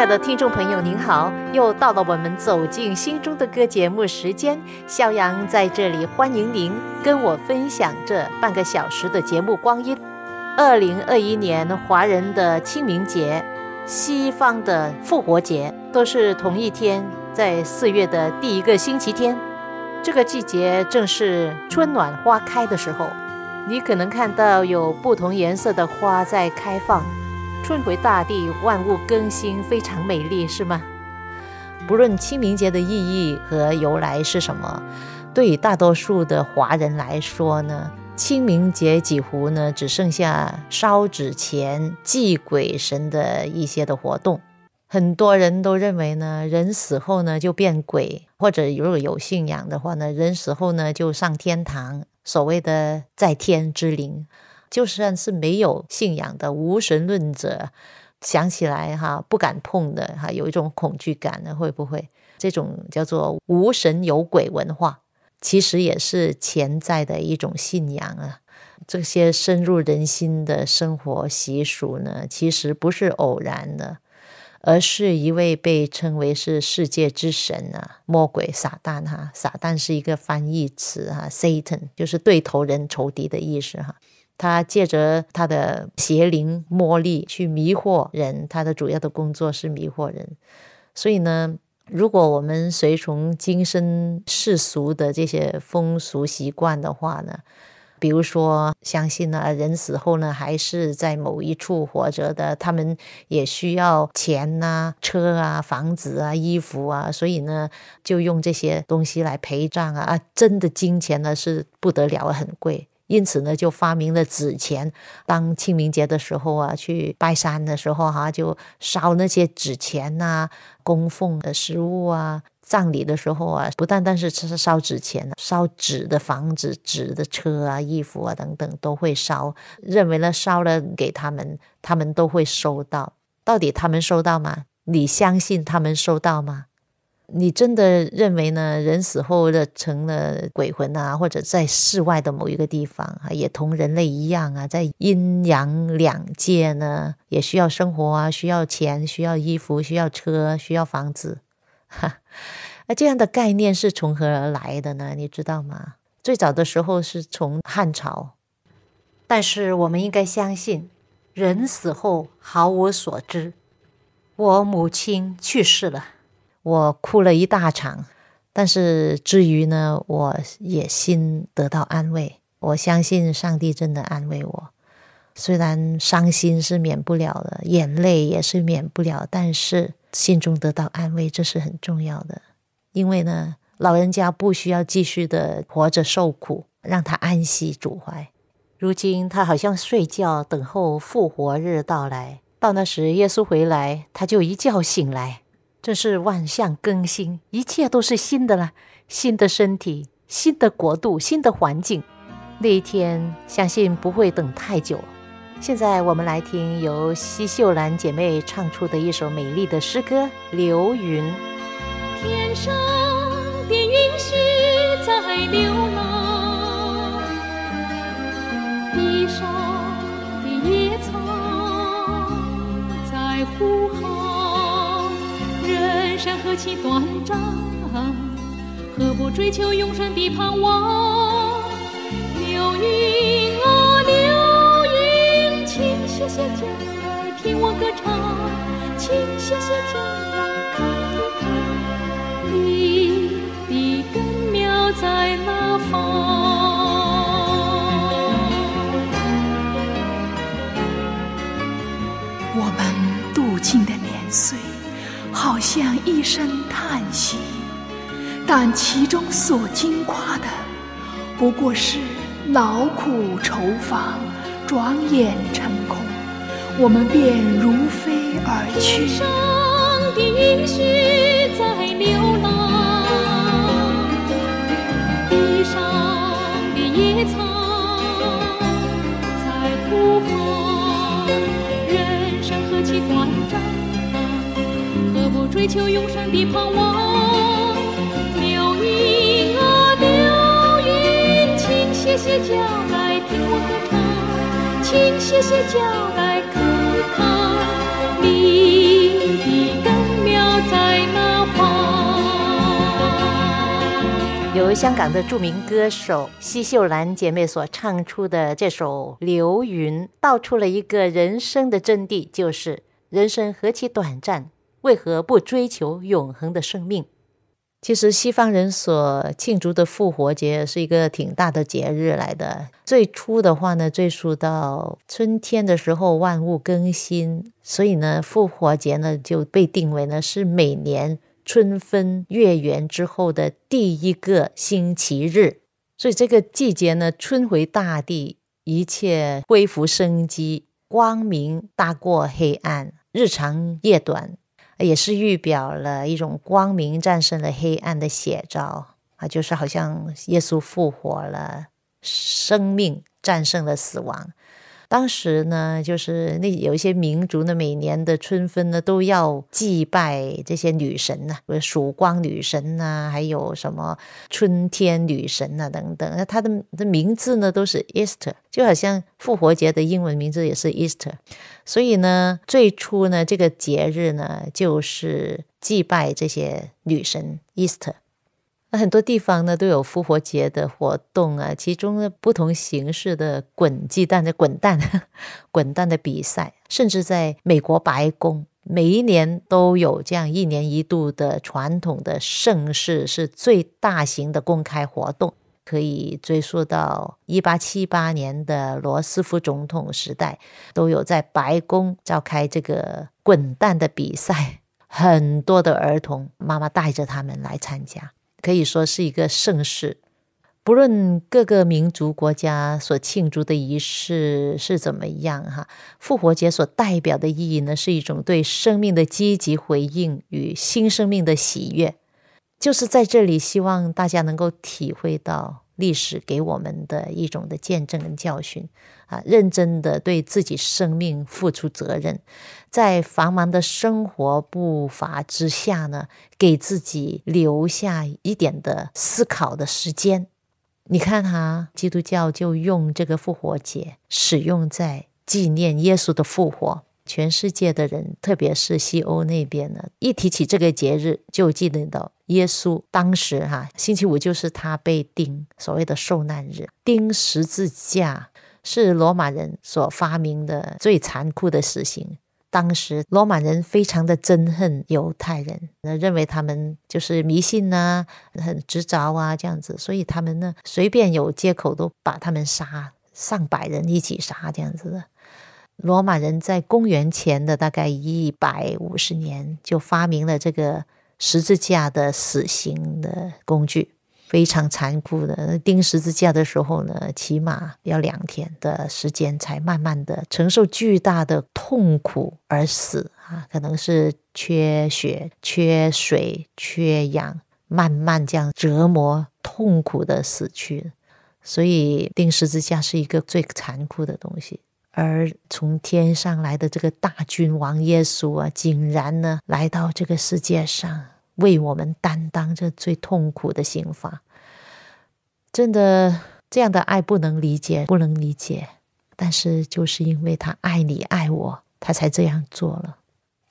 亲爱的听众朋友，您好！又到了我们走进心中的歌节目时间，肖阳在这里欢迎您跟我分享这半个小时的节目光阴。二零二一年华人的清明节、西方的复活节都是同一天，在四月的第一个星期天。这个季节正是春暖花开的时候，你可能看到有不同颜色的花在开放。春回大地，万物更新，非常美丽，是吗？不论清明节的意义和由来是什么，对于大多数的华人来说呢，清明节几乎呢只剩下烧纸钱、祭鬼神的一些的活动。很多人都认为呢，人死后呢就变鬼，或者如果有信仰的话呢，人死后呢就上天堂，所谓的在天之灵。就算是没有信仰的无神论者，想起来哈不敢碰的哈，有一种恐惧感呢，会不会这种叫做无神有鬼文化，其实也是潜在的一种信仰啊。这些深入人心的生活习俗呢，其实不是偶然的，而是一位被称为是世界之神啊，魔鬼撒旦哈，撒旦是一个翻译词哈，Satan 就是对头人、仇敌的意思哈。他借着他的邪灵魔力去迷惑人，他的主要的工作是迷惑人。所以呢，如果我们随从今生世俗的这些风俗习惯的话呢，比如说相信呢，人死后呢还是在某一处活着的，他们也需要钱呐、车啊、房子啊、衣服啊，所以呢，就用这些东西来陪葬啊。啊，真的金钱呢是不得了，很贵。因此呢，就发明了纸钱。当清明节的时候啊，去拜山的时候哈，就烧那些纸钱呐，供奉的食物啊。葬礼的时候啊，不单单是吃烧纸钱，烧纸的房子、纸的车啊、衣服啊等等都会烧。认为呢，烧了给他们，他们都会收到。到底他们收到吗？你相信他们收到吗？你真的认为呢？人死后的成了鬼魂啊，或者在世外的某一个地方啊，也同人类一样啊，在阴阳两界呢，也需要生活啊，需要钱，需要衣服，需要车，需要房子。哈，那这样的概念是从何而来的呢？你知道吗？最早的时候是从汉朝，但是我们应该相信，人死后毫无所知。我母亲去世了。我哭了一大场，但是至于呢，我也心得到安慰。我相信上帝真的安慰我，虽然伤心是免不了的，眼泪也是免不了，但是心中得到安慰，这是很重要的。因为呢，老人家不需要继续的活着受苦，让他安息主怀。如今他好像睡觉，等候复活日到来。到那时，耶稣回来，他就一觉醒来。这是万象更新，一切都是新的了。新的身体，新的国度，新的环境。那一天，相信不会等太久。现在我们来听由西秀兰姐妹唱出的一首美丽的诗歌《流云》。天上的云絮在流浪，地上的野草在呼喊。生何其短暂，何不追求永生的盼望？流云啊流云，请歇歇脚听我歌唱，请歇歇脚像一声叹息，但其中所经跨的，不过是劳苦愁烦，转眼成空，我们便如飞而去。天上的云絮在流浪，地上的野草在呼喊，人生何其短暂，追求永生的盼望？流云啊流云，请歇歇脚来听我歌唱，请歇歇脚来看看你的根苗在哪方。由香港的著名歌手奚秀兰姐妹所唱出的这首《流云》，道出了一个人生的真谛，就是人生何其短暂，为何不追求永恒的生命？其实西方人所庆祝的复活节是一个挺大的节日来的。最初的话呢，追溯到春天的时候，万物更新，所以呢，复活节呢就被定为呢是每年春分月圆之后的第一个星期日。所以这个季节呢，春回大地，一切恢复生机，光明大过黑暗，日长夜短。也是预表了一种光明战胜了黑暗的写照啊，就是好像耶稣复活了，生命战胜了死亡。当时呢，就是那有一些民族呢，每年的春分呢，都要祭拜这些女神呐，曙光女神呐，还有什么春天女神呐等等。那它的的名字呢，都是 Easter，就好像复活节的英文名字也是 Easter。所以呢，最初呢，这个节日呢，就是祭拜这些女神 Easter。那很多地方呢都有复活节的活动啊，其中呢不同形式的滚鸡蛋的滚蛋、滚蛋的比赛，甚至在美国白宫，每一年都有这样一年一度的传统的盛事，是最大型的公开活动，可以追溯到一八七八年的罗斯福总统时代，都有在白宫召开这个滚蛋的比赛，很多的儿童妈妈带着他们来参加。可以说是一个盛事，不论各个民族国家所庆祝的仪式是怎么样，哈，复活节所代表的意义呢，是一种对生命的积极回应与新生命的喜悦。就是在这里，希望大家能够体会到历史给我们的一种的见证跟教训啊，认真的对自己生命付出责任。在繁忙的生活步伐之下呢，给自己留下一点的思考的时间。你看哈，基督教就用这个复活节使用在纪念耶稣的复活。全世界的人，特别是西欧那边呢，一提起这个节日，就记得到耶稣当时哈，星期五就是他被钉所谓的受难日，钉十字架是罗马人所发明的最残酷的死刑。当时罗马人非常的憎恨犹太人，那认为他们就是迷信呐，很执着啊这样子，所以他们呢随便有借口都把他们杀，上百人一起杀这样子的。罗马人在公元前的大概一百五十年就发明了这个十字架的死刑的工具。非常残酷的钉十字架的时候呢，起码要两天的时间才慢慢的承受巨大的痛苦而死啊，可能是缺血、缺水、缺氧，慢慢这样折磨、痛苦的死去。所以钉十字架是一个最残酷的东西。而从天上来的这个大君王耶稣啊，竟然呢来到这个世界上。为我们担当这最痛苦的刑罚，真的这样的爱不能理解，不能理解。但是就是因为他爱你爱我，他才这样做了。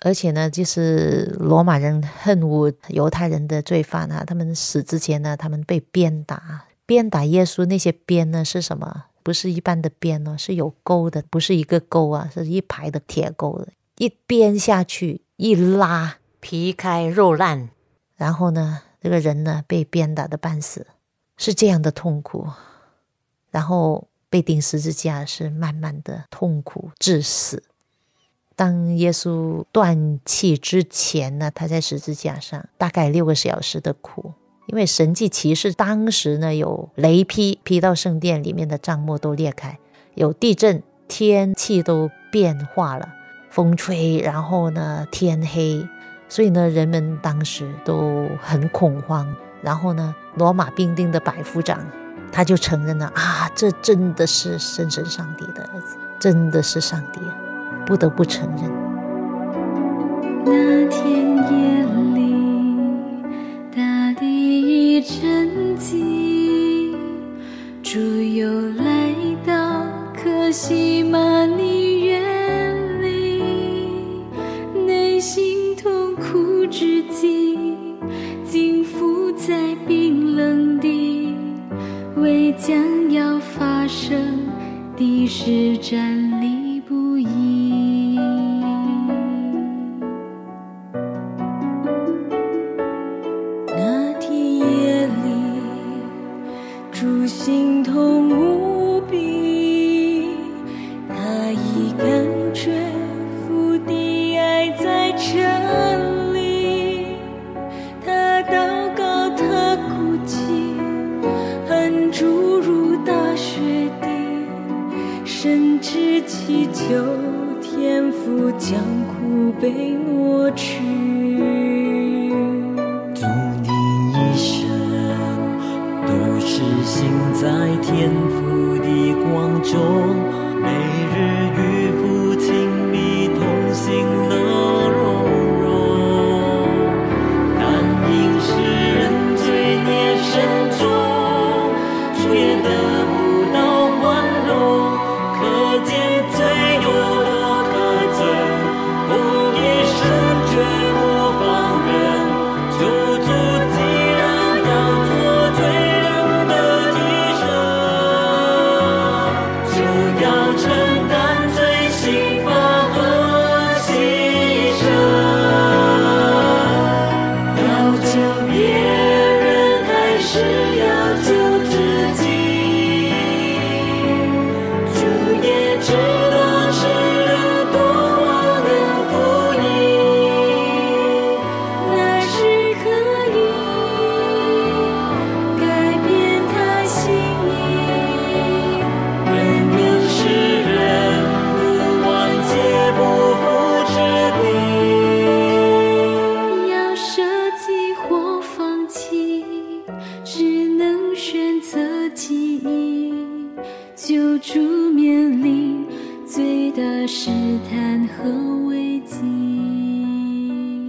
而且呢，就是罗马人恨恶犹太人的罪犯啊，他们死之前呢，他们被鞭打，鞭打耶稣那些鞭呢是什么？不是一般的鞭哦，是有钩的，不是一个钩啊，是一排的铁钩的，一鞭下去，一拉，皮开肉烂。然后呢，这个人呢被鞭打的半死，是这样的痛苦。然后被钉十字架是慢慢的痛苦致死。当耶稣断气之前呢，他在十字架上大概六个小时的苦，因为神迹骑士当时呢有雷劈劈到圣殿里面的帐幕都裂开，有地震，天气都变化了，风吹，然后呢天黑。所以呢，人们当时都很恐慌。然后呢，罗马兵丁的百夫长他就承认了啊，这真的是神神上帝的儿子，真的是上帝啊，不得不承认。那天夜里沉寂，主又来到可惜玛尼远离，内心痛苦至极，竟伏在冰冷地，为将要发生的事站立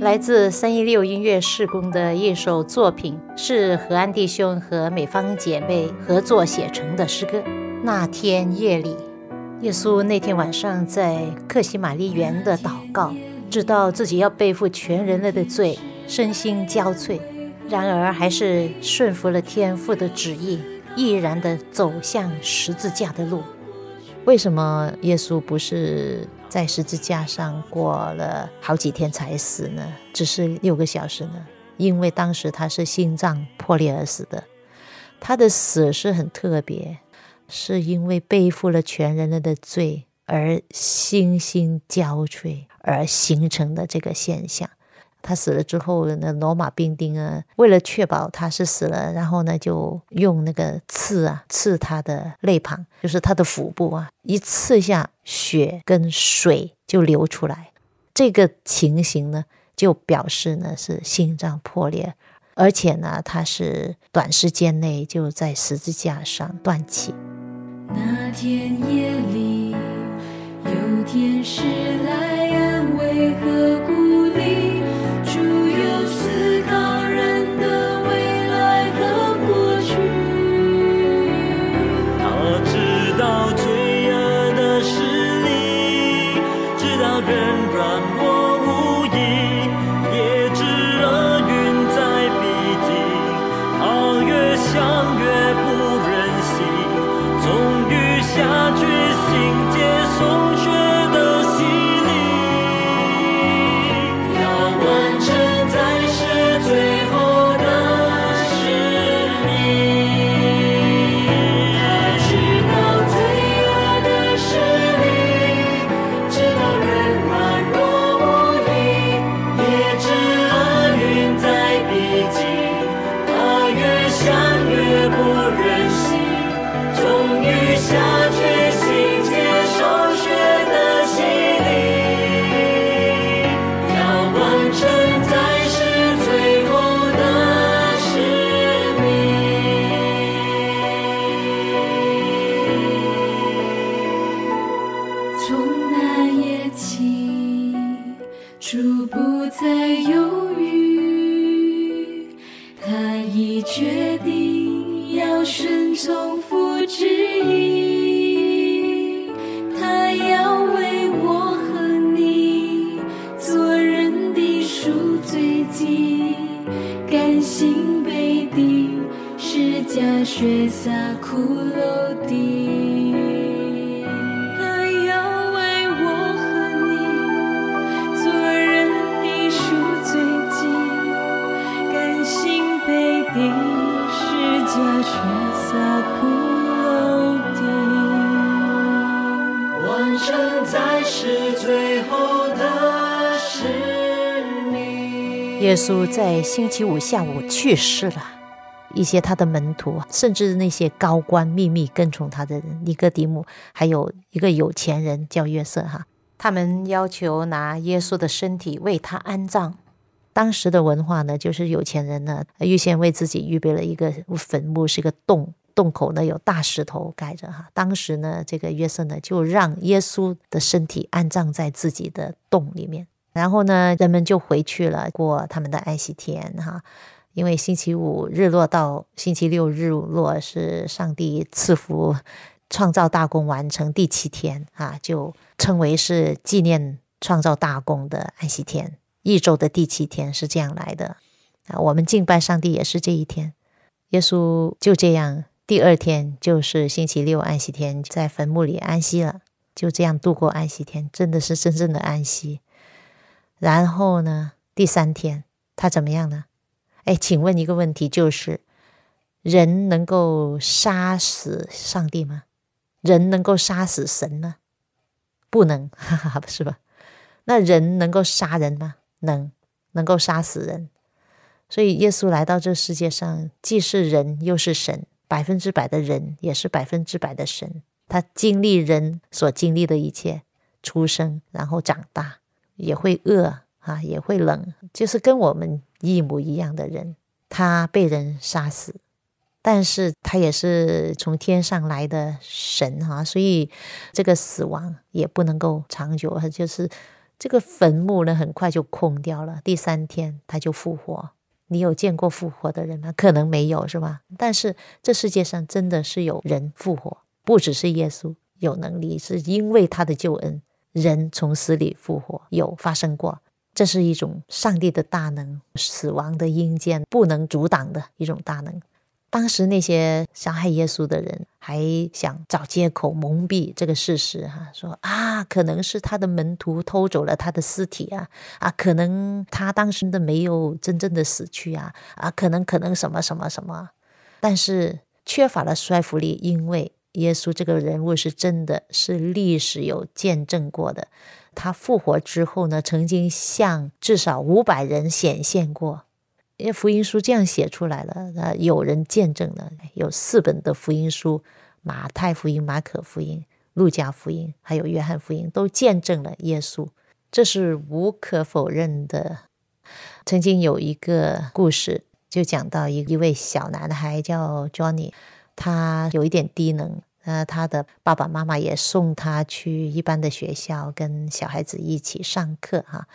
来自三一六音乐事工的一首作品，是何安弟兄和美芳姐妹合作写成的诗歌。那天夜里，耶稣那天晚上在克西玛丽园的祷告，知道自己要背负全人类的罪，身心交瘁，然而还是顺服了天父的旨意，毅然地走向十字架的路。为什么耶稣不是在十字架上过了好几天才死呢？只是六个小时呢？因为当时他是心脏破裂而死的，他的死是很特别，是因为背负了全人类的罪而心心交瘁而形成的这个现象。他死了之后呢，罗马兵丁啊，为了确保他是死了，然后呢，就用那个刺啊刺他的肋旁，就是他的腹部啊，一刺下，血跟水就流出来。这个情形呢，就表示呢是心脏破裂，而且呢，他是短时间内就在十字架上断气。那天夜里，有天使来安慰和鼓不再犹豫，他已决定要顺从父旨意，他要为我和你做人的赎罪祭，甘心被钉十架血洒骷髅耶稣在星期五下午去世了。一些他的门徒，甚至那些高官秘密跟从他的人，尼哥底母，还有一个有钱人叫约瑟哈，他们要求拿耶稣的身体为他安葬。当时的文化呢，就是有钱人呢预先为自己预备了一个坟墓，是一个洞，洞口呢有大石头盖着哈。当时呢，这个约瑟呢就让耶稣的身体安葬在自己的洞里面，然后呢，人们就回去了过他们的安息天哈。因为星期五日落到星期六日落是上帝赐福创造大功完成第七天啊，就称为是纪念创造大功的安息天。一周的第七天是这样来的啊。我们敬拜上帝也是这一天。耶稣就这样，第二天就是星期六安息天，在坟墓里安息了，就这样度过安息天，真的是真正的安息。然后呢，第三天他怎么样呢？哎，请问一个问题，就是人能够杀死上帝吗？人能够杀死神吗？不能，哈哈，不是吧？那人能够杀人吗？能，能够杀死人。所以耶稣来到这世界上，既是人又是神，百分之百的人，也是百分之百的神。他经历人所经历的一切，出生，然后长大，也会饿啊，也会冷，就是跟我们。一模一样的人，他被人杀死，但是他也是从天上来的神哈，所以这个死亡也不能够长久，就是这个坟墓呢，很快就空掉了。第三天他就复活。你有见过复活的人吗？可能没有，是吧？但是这世界上真的是有人复活，不只是耶稣有能力，是因为他的救恩，人从死里复活有发生过。这是一种上帝的大能，死亡的阴间不能阻挡的一种大能。当时那些伤害耶稣的人还想找借口蒙蔽这个事实，哈，说啊，可能是他的门徒偷走了他的尸体啊，啊，可能他当时的没有真正的死去啊，啊，可能可能什么什么什么，但是缺乏了说服力，因为耶稣这个人物是真的是历史有见证过的。他复活之后呢，曾经向至少五百人显现过，因为福音书这样写出来了。那，有人见证了，有四本的福音书：马太福音、马可福音、路加福音，还有约翰福音，都见证了耶稣，这是无可否认的。曾经有一个故事，就讲到一一位小男孩叫 Johnny，他有一点低能。呃，他的爸爸妈妈也送他去一般的学校，跟小孩子一起上课哈。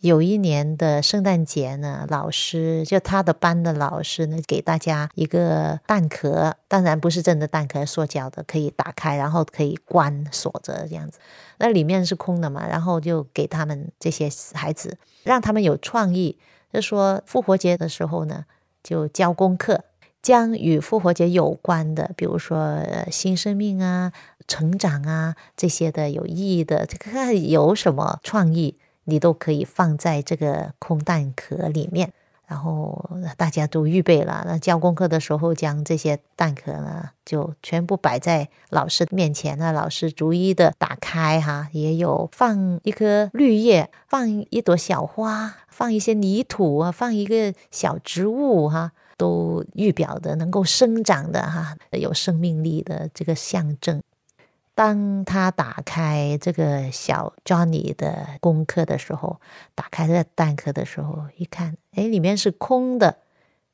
有一年的圣诞节呢，老师就他的班的老师呢，给大家一个蛋壳，当然不是真的蛋壳，塑胶的，可以打开，然后可以关锁着这样子。那里面是空的嘛，然后就给他们这些孩子，让他们有创意，就说复活节的时候呢，就交功课。将与复活节有关的，比如说新生命啊、成长啊这些的有意义的，这个有什么创意，你都可以放在这个空蛋壳里面。然后大家都预备了，那交功课的时候，将这些蛋壳呢，就全部摆在老师面前那老师逐一的打开哈，也有放一颗绿叶，放一朵小花，放一些泥土啊，放一个小植物哈。都预表的能够生长的哈，有生命力的这个象征。当他打开这个小 Johnny 的功课的时候，打开这蛋壳的时候，一看，哎，里面是空的。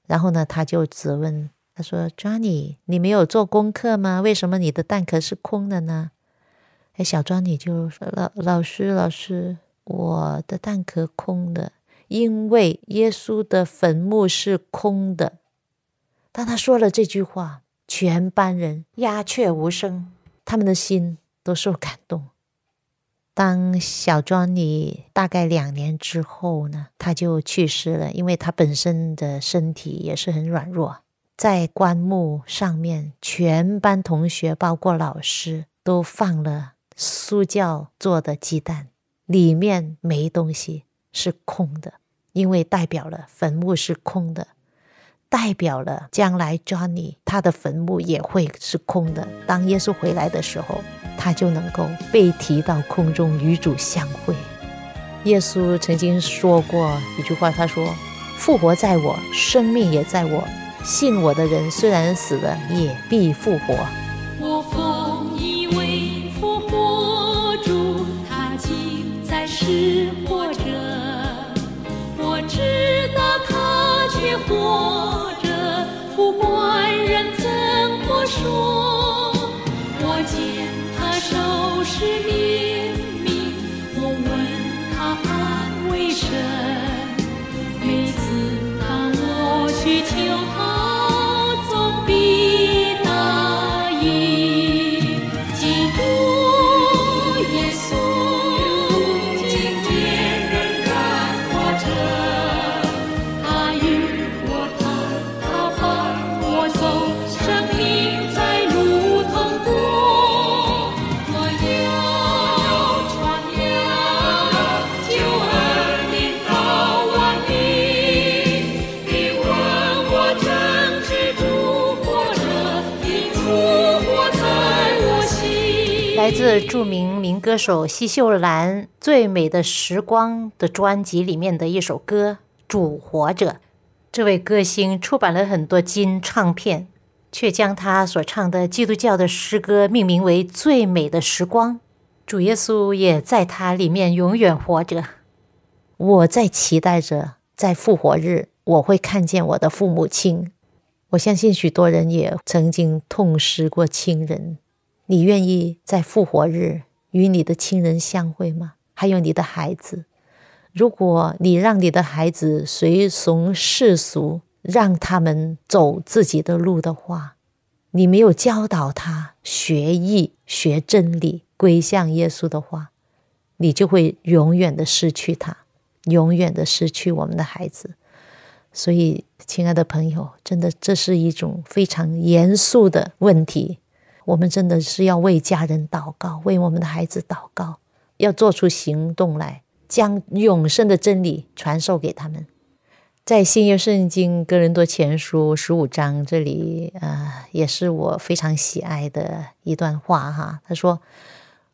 然后呢，他就质问他说：“Johnny，你没有做功课吗？为什么你的蛋壳是空的呢？”哎，小庄你就说老老师老师，我的蛋壳空的，因为耶稣的坟墓是空的。当他说了这句话，全班人鸦雀无声，他们的心都受感动。当小庄你大概两年之后呢，他就去世了，因为他本身的身体也是很软弱。在棺木上面，全班同学包括老师都放了苏教做的鸡蛋，里面没东西，是空的，因为代表了坟墓是空的，代表了将来 Johnny 他的坟墓也会是空的。当耶稣回来的时候。他就能够被提到空中与主相会。耶稣曾经说过一句话，他说：“复活在我，生命也在我。信我的人，虽然死了，也必复活。”我奉是怜悯，我问他安慰神。每次当我去求他，自著名民歌手奚秀兰《最美的时光》的专辑里面的一首歌《主活着》。这位歌星出版了很多金唱片，却将他所唱的基督教的诗歌命名为《最美的时光》。主耶稣也在他里面永远活着。我在期待着，在复活日我会看见我的父母亲。我相信许多人也曾经痛失过亲人。你愿意在复活日与你的亲人相会吗？还有你的孩子？如果你让你的孩子随从世俗，让他们走自己的路的话，你没有教导他学艺、学真理、归向耶稣的话，你就会永远的失去他，永远的失去我们的孩子。所以，亲爱的朋友，真的这是一种非常严肃的问题。我们真的是要为家人祷告，为我们的孩子祷告，要做出行动来，将永生的真理传授给他们。在新约圣经哥林多前书十五章这里，呃，也是我非常喜爱的一段话哈。他说：“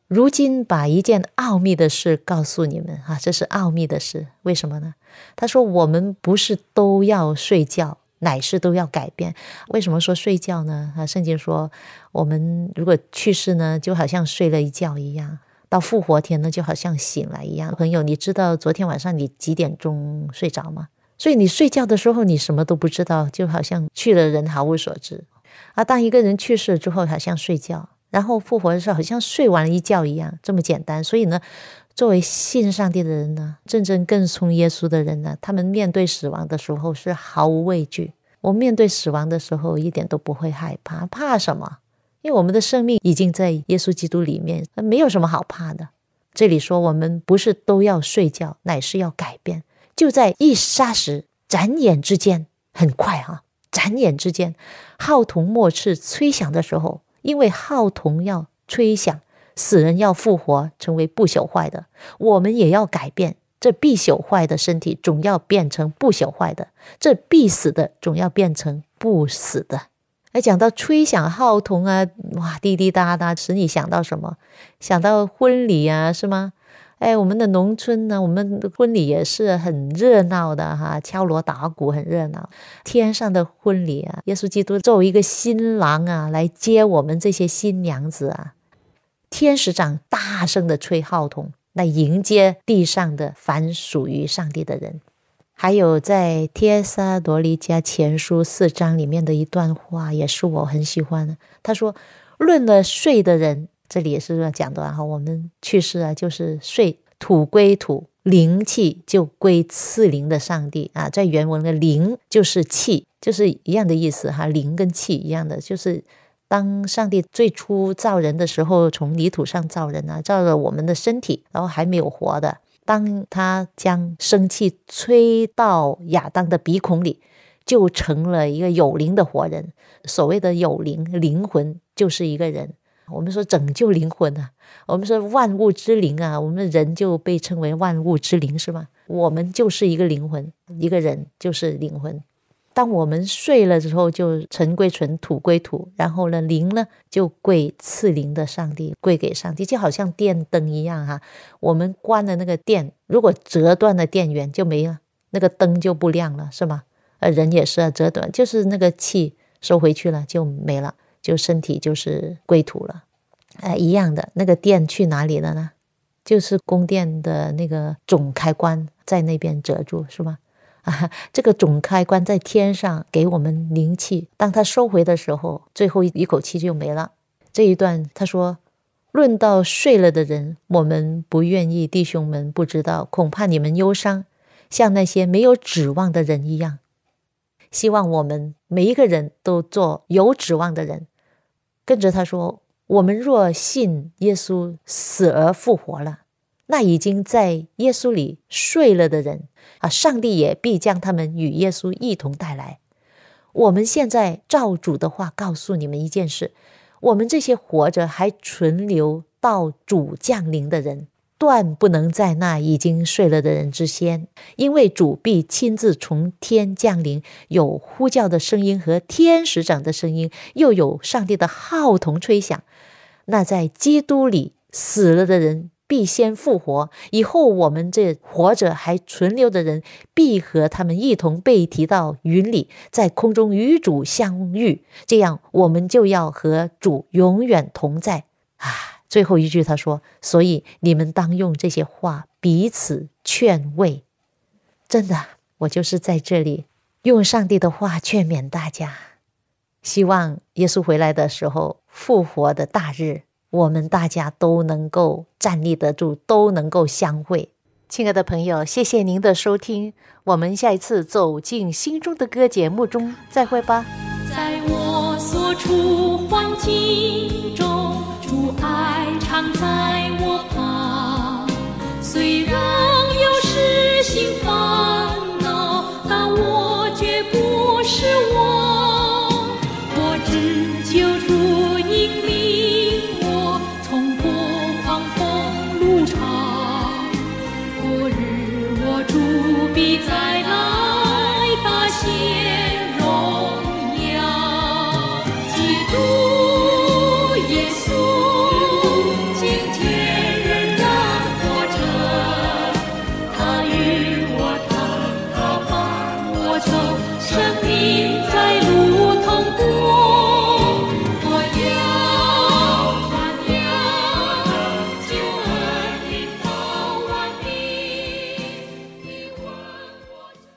如今把一件奥秘的事告诉你们啊，这是奥秘的事，为什么呢？他说我们不是都要睡觉，乃是都要改变。为什么说睡觉呢？啊，圣经说我们如果去世呢，就好像睡了一觉一样，到复活天呢，就好像醒来一样。朋友，你知道昨天晚上你几点钟睡着吗？所以你睡觉的时候，你什么都不知道，就好像去了人毫无所知。啊，当一个人去世之后，好像睡觉，然后复活的时候，好像睡完了一觉一样，这么简单。所以呢，作为信上帝的人呢，真正更从耶稣的人呢，他们面对死亡的时候是毫无畏惧。我面对死亡的时候一点都不会害怕，怕什么？因为我们的生命已经在耶稣基督里面，没有什么好怕的。这里说我们不是都要睡觉，乃是要改变。就在一霎时、眨眼之间，很快哈！眨眼之间，号筒末次吹响的时候，因为号筒要吹响，死人要复活，成为不朽坏的，我们也要改变。这必朽坏的身体，总要变成不朽坏的；这必死的，总要变成不死的。哎，讲到吹响号筒啊，哇，滴滴答答，使你想到什么？想到婚礼啊，是吗？哎，我们的农村呢，我们的婚礼也是很热闹的哈，敲锣打鼓很热闹。天上的婚礼啊，耶稣基督作为一个新郎啊，来接我们这些新娘子啊，天使长大声的吹号筒，来迎接地上的凡属于上帝的人。还有在《帖撒罗尼迦前书》四章里面的一段话，也是我很喜欢的。他说：“论了睡的人。”这里也是讲的哈，我们去世啊，就是睡土归土，灵气就归赐灵的上帝啊。在原文的灵就是气，就是一样的意思哈，灵跟气一样的，就是当上帝最初造人的时候，从泥土上造人啊，造了我们的身体，然后还没有活的，当他将生气吹到亚当的鼻孔里，就成了一个有灵的活人。所谓的有灵灵魂，就是一个人。我们说拯救灵魂啊，我们说万物之灵啊，我们人就被称为万物之灵，是吗？我们就是一个灵魂，一个人就是灵魂。当我们睡了之后，就尘归尘，土归土，然后呢，灵呢就归赐灵的上帝，归给上帝，就好像电灯一样哈。我们关了那个电，如果折断了电源就没了，那个灯就不亮了，是吗？呃，人也是啊，折断就是那个气收回去了就没了。就身体就是归土了，哎，一样的那个电去哪里了呢？就是供电的那个总开关在那边遮住，是吗？啊，这个总开关在天上给我们灵气，当他收回的时候，最后一口气就没了。这一段他说：“论到睡了的人，我们不愿意弟兄们不知道，恐怕你们忧伤，像那些没有指望的人一样。”希望我们每一个人都做有指望的人。跟着他说：“我们若信耶稣死而复活了，那已经在耶稣里睡了的人啊，上帝也必将他们与耶稣一同带来。我们现在照主的话告诉你们一件事：我们这些活着还存留到主降临的人。”断不能在那已经睡了的人之先，因为主必亲自从天降临，有呼叫的声音和天使长的声音，又有上帝的号筒吹响。那在基督里死了的人必先复活，以后我们这活着还存留的人，必和他们一同被提到云里，在空中与主相遇。这样，我们就要和主永远同在啊！最后一句，他说：“所以你们当用这些话彼此劝慰。”真的，我就是在这里用上帝的话劝勉大家。希望耶稣回来的时候，复活的大日，我们大家都能够站立得住，都能够相会。亲爱的朋友，谢谢您的收听，我们下一次走进心中的歌节目中再会吧。在我所处环境中。主爱常在我旁。